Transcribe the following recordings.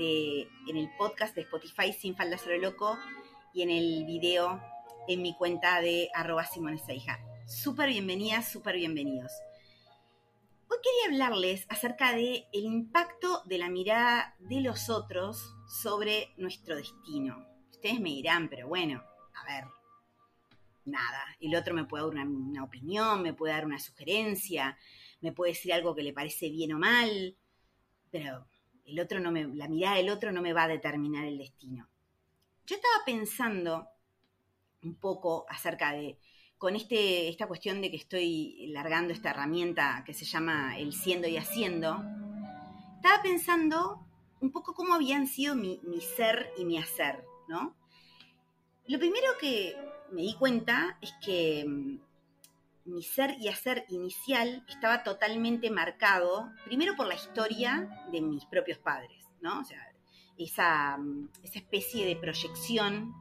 en el podcast de Spotify Sin Falda Solo Loco y en el video en mi cuenta de arroba Simone Seija. Súper bienvenidas, súper bienvenidos. Hoy quería hablarles acerca del el impacto de la mirada de los otros sobre nuestro destino. Ustedes me dirán, pero bueno, a ver, nada, el otro me puede dar una opinión, me puede dar una sugerencia, me puede decir algo que le parece bien o mal, pero el otro no me, la mirada del otro no me va a determinar el destino. Yo estaba pensando un poco acerca de, con este, esta cuestión de que estoy largando esta herramienta que se llama el siendo y haciendo, estaba pensando un poco cómo habían sido mi, mi ser y mi hacer, ¿no? Lo primero que me di cuenta es que mm, mi ser y hacer inicial estaba totalmente marcado, primero por la historia de mis propios padres, ¿no? O sea, esa, esa especie de proyección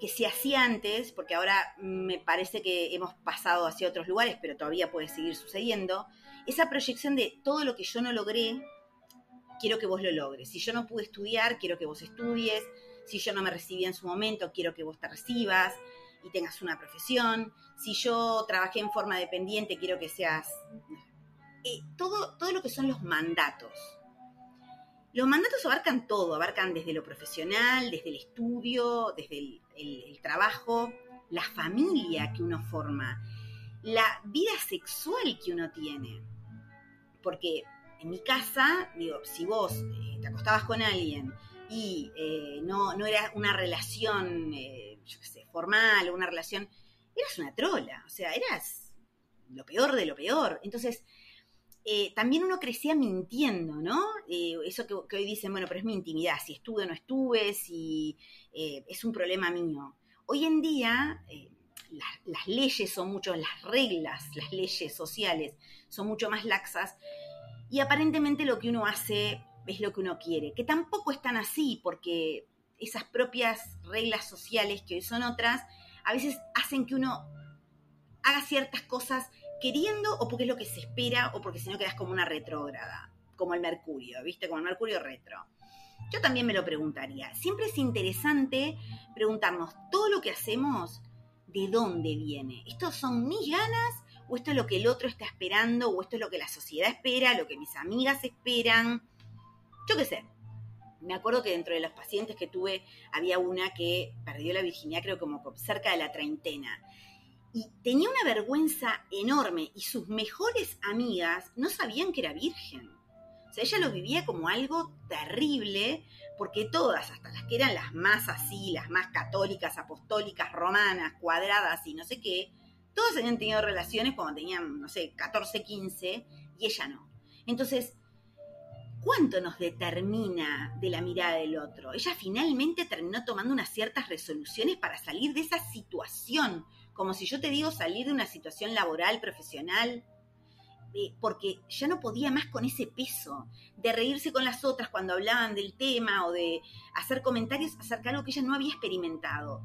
que se hacía antes, porque ahora me parece que hemos pasado hacia otros lugares, pero todavía puede seguir sucediendo, esa proyección de todo lo que yo no logré, quiero que vos lo logres. Si yo no pude estudiar, quiero que vos estudies. Si yo no me recibí en su momento, quiero que vos te recibas tengas una profesión. Si yo trabajé en forma dependiente, quiero que seas... Eh, todo, todo lo que son los mandatos. Los mandatos abarcan todo, abarcan desde lo profesional, desde el estudio, desde el, trabajo, la familia que uno forma, la vida sexual que uno tiene. Porque en mi casa, digo, si vos eh, te acostabas con alguien y eh, no, no, era una relación, yo qué formal una relación, eras una trola, o sea, eras lo peor de lo peor. Entonces, también uno crecía mintiendo, ¿no? eso que, hoy dicen, bueno, pero es mi intimidad, si estuve o no estuve, si es un problema mío. Hoy en día, las leyes son mucho, las reglas, las leyes sociales son mucho más laxas y aparentemente lo que uno hace es lo que uno quiere, que tampoco es tan así, porque esas propias reglas sociales, que hoy son otras, a veces hacen que uno haga ciertas cosas queriendo o porque es lo que se espera o porque si no quedas como una retrógrada, como el Mercurio, ¿viste? Como el Mercurio retro. Yo también me lo preguntaría. Siempre es interesante preguntarnos todo lo que hacemos, ¿de dónde viene? ¿Estos son mis ganas o esto es lo que el otro está esperando, o esto es lo que la sociedad espera, lo que mis amigas esperan. Yo qué sé. Me acuerdo que dentro de los pacientes que tuve había una que perdió la virginidad, creo como cerca de la treintena. Y tenía una vergüenza enorme y sus mejores amigas no sabían que era virgen. O sea, ella lo vivía como algo terrible porque todas, hasta las que eran las más así, las más católicas, apostólicas, romanas, cuadradas y no sé qué, todos habían tenido relaciones cuando tenían, no sé, 14, 15 y ella no. Entonces, ¿cuánto nos determina de la mirada del otro? Ella finalmente terminó tomando unas ciertas resoluciones para salir de esa situación, como si yo te digo salir de una situación laboral, profesional, eh, porque ya no podía más con ese peso de reírse con las otras cuando hablaban del tema o de hacer comentarios acerca de algo que ella no había experimentado.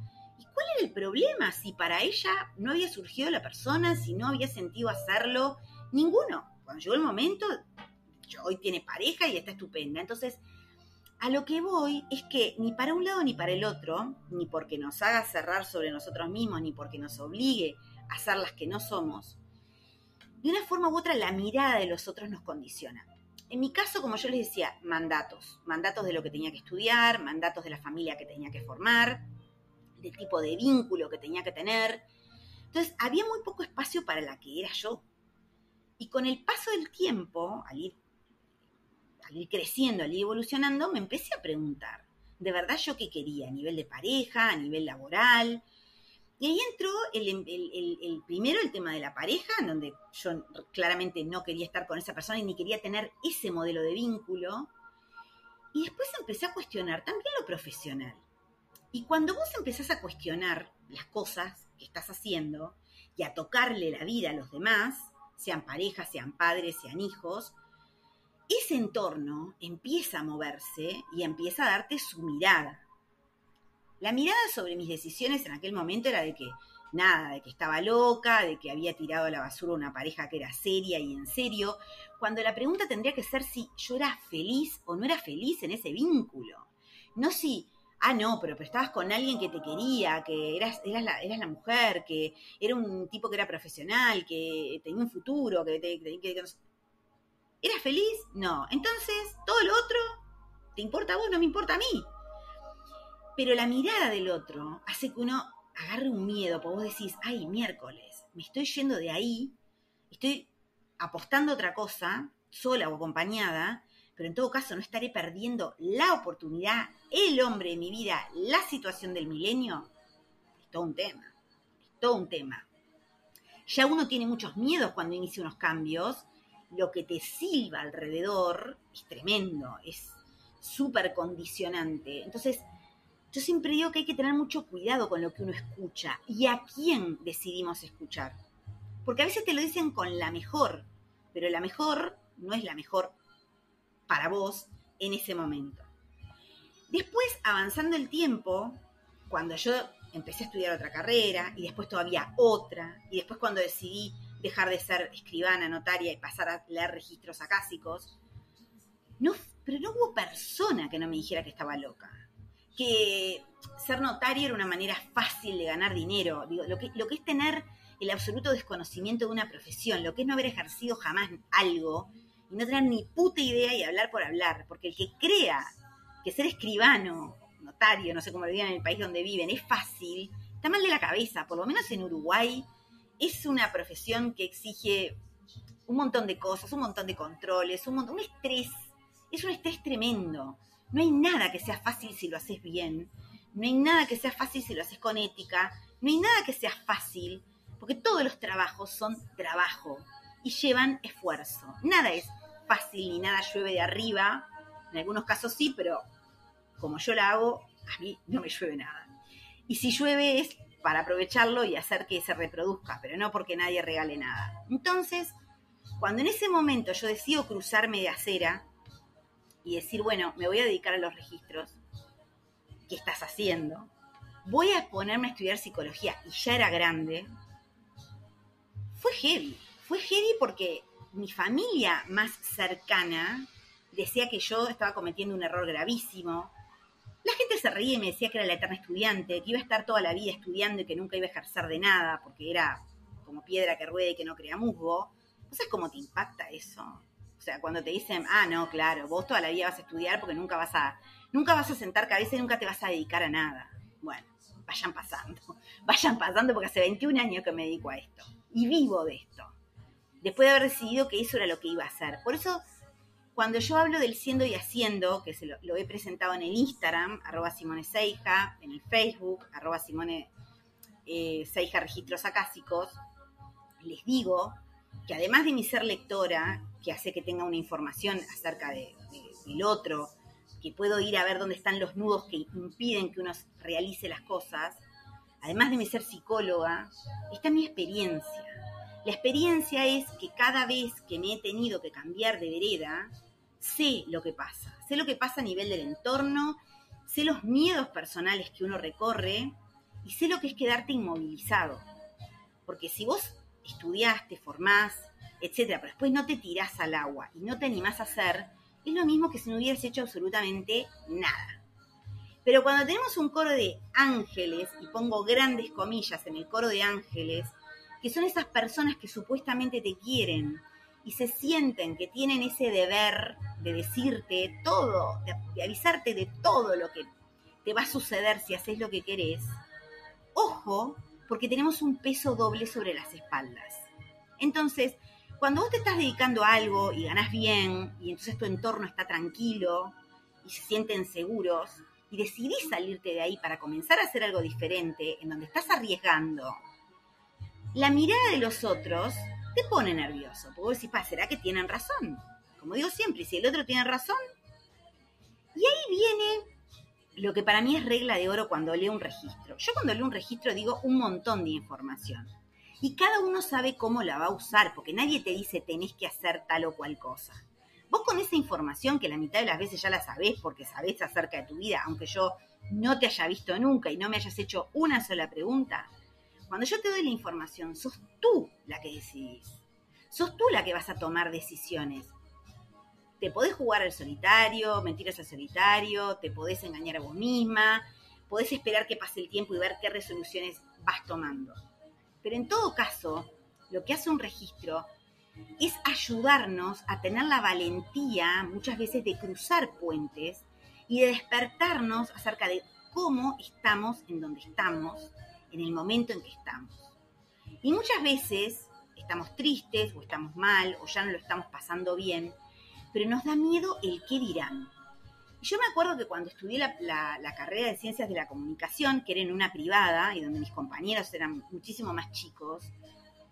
¿Cuál era el problema? Si para ella no había surgido la persona, si no había sentido hacerlo, ninguno. Cuando llegó el momento, hoy tiene pareja y está estupenda. Entonces, a lo que voy es que ni para un lado ni para el otro, ni porque nos haga cerrar sobre nosotros mismos, ni porque nos obligue a ser las que no somos, de una forma u otra la mirada de los otros nos condiciona. En mi caso, como yo les decía, mandatos. Mandatos de lo que tenía que estudiar, mandatos de la familia que tenía que formar, del tipo de vínculo que tenía que tener. Entonces, había muy poco espacio para la que era yo. Y con el paso del tiempo, al ir, ir creciendo, al ir evolucionando, me empecé a preguntar, ¿de verdad yo qué quería? A nivel de pareja, a nivel laboral. Y ahí entró el, el, primero el tema de la pareja, en donde yo claramente no quería estar con esa persona y ni quería tener ese modelo de vínculo. Y después empecé a cuestionar también lo profesional. Y cuando vos empezás a cuestionar las cosas que estás haciendo y a tocarle la vida a los demás, sean parejas, sean padres, sean hijos, ese entorno empieza a moverse y empieza a darte su mirada. La mirada sobre mis decisiones en aquel momento era de que nada, de que estaba loca, de que había tirado a la basura una pareja que era seria y en serio, cuando la pregunta tendría que ser si yo era feliz o no era feliz en ese vínculo. No si, ah, no, pero, estabas con alguien que te quería, que eras, eras, la, eras la mujer, que era un tipo que era profesional, que tenía un futuro, que, te, que, ¿Eras feliz? No. Entonces, todo lo otro, ¿te importa a vos? No me importa a mí. Pero la mirada del otro hace que uno agarre un miedo, porque vos decís, ay, miércoles, me estoy yendo de ahí, estoy apostando otra cosa, sola o acompañada, pero en todo caso no estaré perdiendo la oportunidad, el hombre de mi vida, la situación del milenio. Es todo un tema, es todo un tema. Ya uno tiene muchos miedos cuando inicia unos cambios, lo que te silba alrededor es tremendo, es súper condicionante. Entonces, yo siempre digo que hay que tener mucho cuidado con lo que uno escucha y a quién decidimos escuchar. Porque a veces te lo dicen con la mejor, pero la mejor no es la mejor para vos en ese momento. Después, avanzando el tiempo, cuando yo empecé a estudiar otra carrera y después todavía otra, y después cuando decidí dejar de ser escribana, notaria y pasar a leer registros acásicos, no, pero no hubo persona que no me dijera que estaba loca que ser notario era una manera fácil de ganar dinero. Digo, lo que, lo que es tener el absoluto desconocimiento de una profesión, lo que es no haber ejercido jamás algo y no tener ni puta idea y hablar por hablar. Porque el que crea que ser escribano, notario, no sé cómo lo en el país donde viven, es fácil, está mal de la cabeza. Por lo menos en Uruguay es una profesión que exige un montón de cosas, un montón de controles, un montón, un estrés. Es un estrés tremendo. No hay nada que sea fácil si lo haces bien. No hay nada que sea fácil si lo haces con ética. No hay nada que sea fácil, porque todos los trabajos son trabajo y llevan esfuerzo. Nada es fácil ni nada llueve de arriba. En algunos casos sí, pero como yo la hago, a mí no me llueve nada. Y si llueve es para aprovecharlo y hacer que se reproduzca, pero no porque nadie regale nada. Entonces, cuando en ese momento yo decido cruzarme de acera, y decir, bueno, me voy a dedicar a los registros, ¿qué estás haciendo? Voy a ponerme a estudiar psicología y ya era grande. Fue heavy, fue heavy porque mi familia más cercana decía que yo estaba cometiendo un error gravísimo. La gente se reía y me decía que era la eterna estudiante, que iba a estar toda la vida estudiando y que nunca iba a ejercer de nada, porque era como piedra que rueda y que no crea musgo. ¿No sabes cómo te impacta eso? O sea, cuando te dicen, ah, no, claro, vos toda la vida vas a estudiar porque nunca vas a, nunca vas a sentar cabeza y nunca te vas a dedicar a nada. Bueno, vayan pasando, vayan pasando porque hace 21 años que me dedico a esto y vivo de esto. Después de haber decidido que eso era lo que iba a hacer. Por eso, cuando yo hablo del siendo y haciendo, que se lo, he presentado en el Instagram, arroba Simone Seija, en el Facebook, arroba Simone eh, Seija Registros Acásicos, les digo que además de mi ser lectora, que hace que tenga una información acerca de, del otro, que puedo ir a ver dónde están los nudos que impiden que uno realice las cosas, además de mi ser psicóloga, está mi experiencia. La experiencia es que cada vez que me he tenido que cambiar de vereda, sé lo que pasa. Sé lo que pasa a nivel del entorno, sé los miedos personales que uno recorre y sé lo que es quedarte inmovilizado. Porque si vos estudiaste, formás, etcétera, pero después no te tirás al agua y no te animás a hacer, es lo mismo que si no hubieras hecho absolutamente nada. Pero cuando tenemos un coro de ángeles, y pongo grandes comillas en el coro de ángeles, que son esas personas que supuestamente te quieren y se sienten que tienen ese deber de decirte todo, de, avisarte de todo lo que te va a suceder si haces lo que querés, ojo, porque tenemos un peso doble sobre las espaldas. Entonces, cuando vos te estás dedicando a algo y ganás bien, y entonces tu entorno está tranquilo y se sienten seguros, y decidís salirte de ahí para comenzar a hacer algo diferente, en donde estás arriesgando, la mirada de los otros te pone nervioso, porque vos decís, ¿será que tienen razón? Como digo siempre, si el otro tiene razón, Y ahí viene lo que para mí es regla de oro cuando leo un registro. Yo cuando leo un registro digo un montón de información. Y cada uno sabe cómo la va a usar, porque nadie te dice tenés que hacer tal o cual cosa. Vos con esa información que la mitad de las veces ya la sabés porque sabés acerca de tu vida, aunque yo no te haya visto nunca y no me hayas hecho una sola pregunta, cuando yo te doy la información, sos tú la que decidís. Sos tú la que vas a tomar decisiones. Te podés jugar al solitario, mentiras al solitario, te podés engañar a vos misma, podés esperar que pase el tiempo y ver qué resoluciones vas tomando. Pero en todo caso, lo que hace un registro es ayudarnos a tener la valentía muchas veces de cruzar puentes y de despertarnos acerca de cómo estamos en donde estamos, en el momento en que estamos. Y muchas veces estamos tristes o estamos mal o ya no lo estamos pasando bien, pero nos da miedo el qué dirán. Yo me acuerdo que cuando estudié la, la, carrera de ciencias de la comunicación, que era en una privada y donde mis compañeros eran muchísimo más chicos,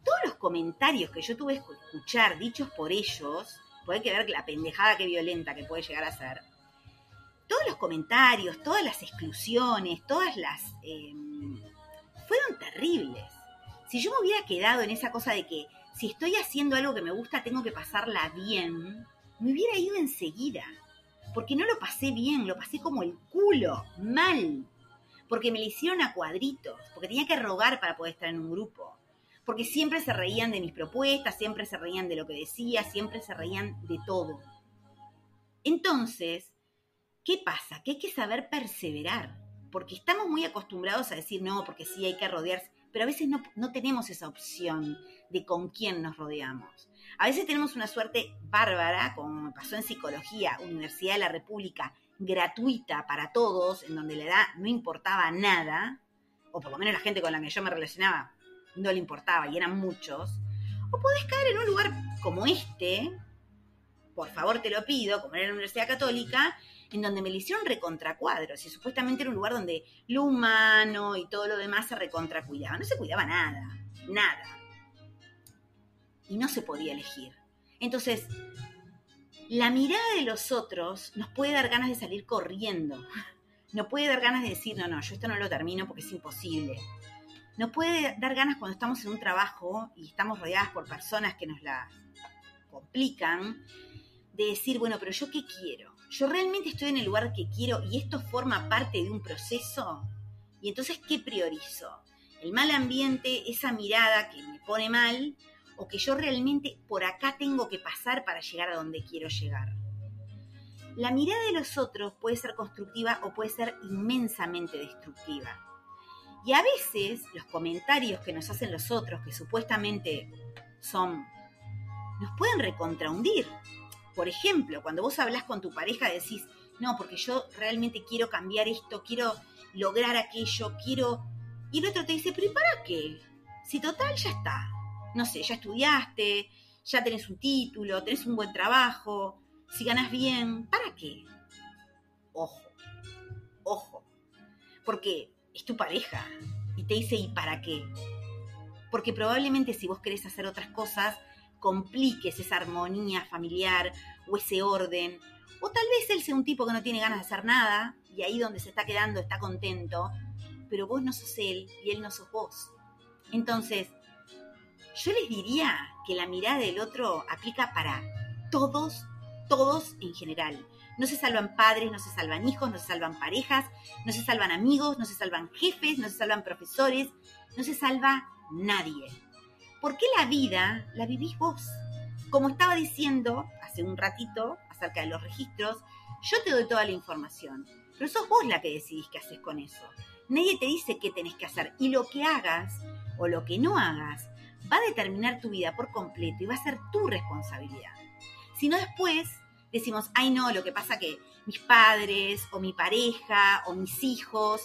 todos los comentarios que yo tuve que escuchar dichos por ellos, puede que ver la pendejada que violenta que puede llegar a ser, todos los comentarios, todas las exclusiones, todas las... Em, fueron terribles. Si yo me hubiera quedado en esa cosa de que si estoy haciendo algo que me gusta tengo que pasarla bien, me hubiera ido enseguida. Porque no lo pasé bien, lo pasé como el culo, mal. Porque me lo hicieron a cuadritos, porque tenía que rogar para poder estar en un grupo. Porque siempre se reían de mis propuestas, siempre se reían de lo que decía, siempre se reían de todo. Entonces, ¿Qué pasa? Que hay que saber perseverar, porque estamos muy acostumbrados a decir no, porque sí hay que rodearse, pero a veces no, no tenemos esa opción de con quién nos rodeamos. A veces tenemos una suerte bárbara, como me pasó en psicología, Universidad de la República, gratuita para todos, en donde la edad no importaba nada, o por lo menos la gente con la que yo me relacionaba no le importaba y eran muchos, o podés caer en un lugar como este, por favor te lo pido, como era la Universidad Católica, en donde me le hicieron recontracuadros y supuestamente era un lugar donde lo humano y todo lo demás se recontracuidaba. No se cuidaba nada, nada. Y no se podía elegir. Entonces, la mirada de los otros nos puede dar ganas de salir corriendo. Nos puede dar ganas de decir, no, no, yo esto no lo termino porque es imposible. Nos puede dar ganas cuando estamos en un trabajo y estamos rodeadas por personas que nos la complican, de decir, bueno, pero yo qué quiero yo realmente estoy en el lugar que quiero y esto forma parte de un proceso. Y entonces, ¿qué priorizo? ¿El mal ambiente, esa mirada que me pone mal? ¿O que yo realmente por acá tengo que pasar para llegar a donde quiero llegar? La mirada de los otros puede ser constructiva o puede ser inmensamente destructiva. Y a veces los comentarios que nos hacen los otros, que supuestamente son, nos pueden recontrahundir. Por ejemplo, cuando vos hablas con tu pareja decís, no, porque yo realmente quiero cambiar esto, quiero lograr aquello, quiero... Y el otro te dice, pero ¿y para qué? Si total ya está. No sé, ya estudiaste, ya tenés un título, tenés un buen trabajo, si ganas bien, ¿para qué? Ojo, ojo. Porque es tu pareja y te dice, ¿y para qué? Porque probablemente si vos querés hacer otras cosas, compliques esa armonía familiar o ese orden. O tal vez él sea un tipo que no tiene ganas de hacer nada y ahí donde se está quedando está contento, pero vos no sos él y él no sos vos. Entonces, yo les diría que la mirada del otro aplica para todos, todos en general. No se salvan padres, no se salvan hijos, no se salvan parejas, no se salvan amigos, no se salvan jefes, no se salvan profesores, no se salva nadie. Porque la vida la vivís vos. Como estaba diciendo hace un ratito acerca de los registros, yo te doy toda la información, pero sos vos la que decidís qué haces con eso. Nadie te dice qué tenés que hacer y lo que hagas o lo que no hagas va a determinar tu vida por completo y va a ser tu responsabilidad. Si no después decimos, ay no, lo que pasa que mis padres o mi pareja o mis hijos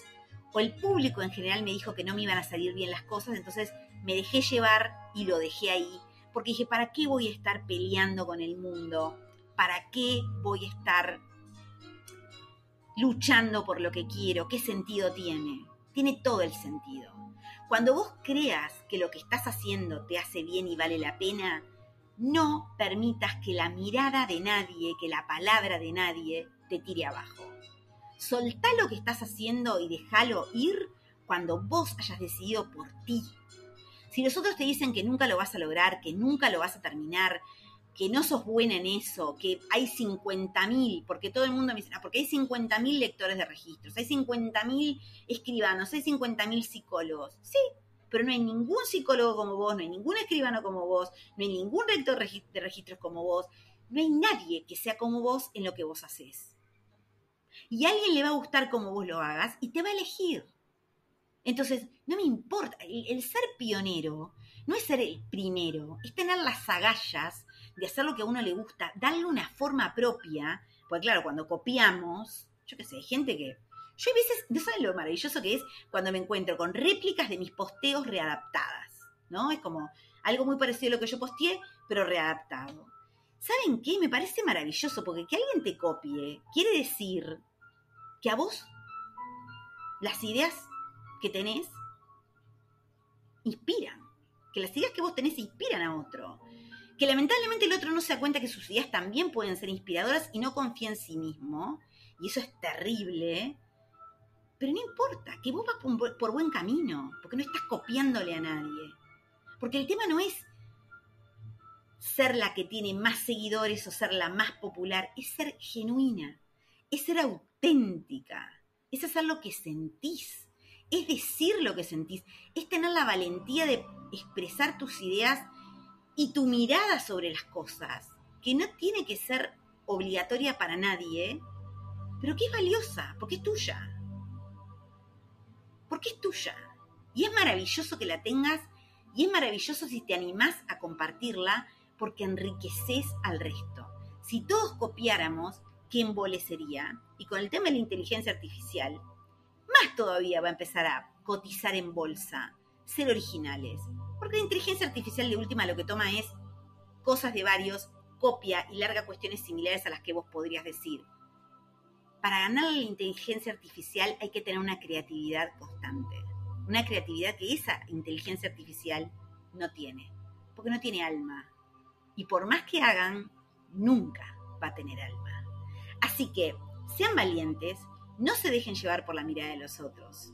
o el público en general me dijo que no me iban a salir bien las cosas, entonces me dejé llevar y lo dejé ahí, porque dije, ¿para qué voy a estar peleando con el mundo? ¿Para qué voy a estar luchando por lo que quiero? ¿Qué sentido tiene? Tiene todo el sentido. Cuando vos creas que lo que estás haciendo te hace bien y vale la pena, no permitas que la mirada de nadie, que la palabra de nadie te tire abajo. Soltá lo que estás haciendo y déjalo ir cuando vos hayas decidido por ti. Si los otros te dicen que nunca lo vas a lograr, que nunca lo vas a terminar, que no sos buena en eso, que hay 50.000, porque todo el mundo me dice, ah, porque hay 50.000 lectores de registros, hay 50.000 escribanos, hay 50.000 psicólogos. Sí, pero no hay ningún psicólogo como vos, no hay ningún escribano como vos, no hay ningún lector de registros como vos, no hay nadie que sea como vos en lo que vos haces. Y a alguien le va a gustar como vos lo hagas y te va a elegir. Entonces, no me importa, el, ser pionero no es ser el primero, es tener las agallas de hacer lo que a uno le gusta, darle una forma propia, porque claro, cuando copiamos, yo qué sé, hay gente que... Yo a veces, ¿no saben lo maravilloso que es cuando me encuentro con réplicas de mis posteos readaptadas? ¿No? Es como algo muy parecido a lo que yo posteé, pero readaptado. ¿Saben qué? Me parece maravilloso, porque que alguien te copie quiere decir que a vos las ideas que tenés inspiran, que las ideas que vos tenés inspiran a otro, que lamentablemente el otro no se da cuenta que sus ideas también pueden ser inspiradoras y no confía en sí mismo, y eso es terrible, pero no importa, que vos vas por, buen camino, porque no estás copiándole a nadie, porque el tema no es ser la que tiene más seguidores o ser la más popular, es ser genuina, es ser auténtica, es hacer lo que sentís es decir lo que sentís, es tener la valentía de expresar tus ideas y tu mirada sobre las cosas, que no tiene que ser obligatoria para nadie, pero que es valiosa, porque es tuya. Porque es tuya. Y es maravilloso que la tengas y es maravilloso si te animás a compartirla porque enriqueces al resto. Si todos copiáramos, ¿qué embolecería? Y con el tema de la inteligencia artificial, más todavía va a empezar a cotizar en bolsa, ser originales. Porque la inteligencia artificial de última lo que toma es cosas de varios, copia y larga cuestiones similares a las que vos podrías decir. Para ganar la inteligencia artificial hay que tener una creatividad constante. Una creatividad que esa inteligencia artificial no tiene. Porque no tiene alma. Y por más que hagan, nunca va a tener alma. Así que sean valientes, no se dejen llevar por la mirada de los otros.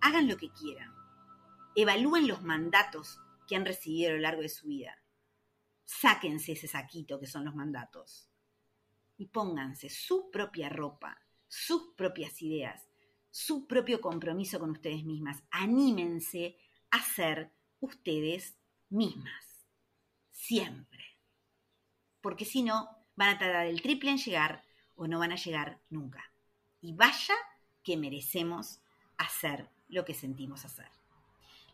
Hagan lo que quieran. Evalúen los mandatos que han recibido a lo largo de su vida. Sáquense ese saquito que son los mandatos. Y pónganse su propia ropa, sus propias ideas, su propio compromiso con ustedes mismas. Anímense a ser ustedes mismas. Siempre. Porque si no, van a tardar el triple en llegar o no van a llegar nunca y vaya que merecemos hacer lo que sentimos hacer.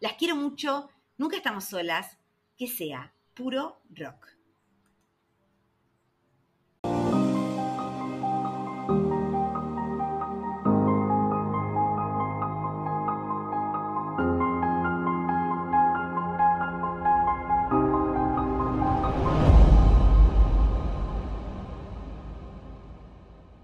Las quiero mucho, nunca estamos solas, que sea puro rock.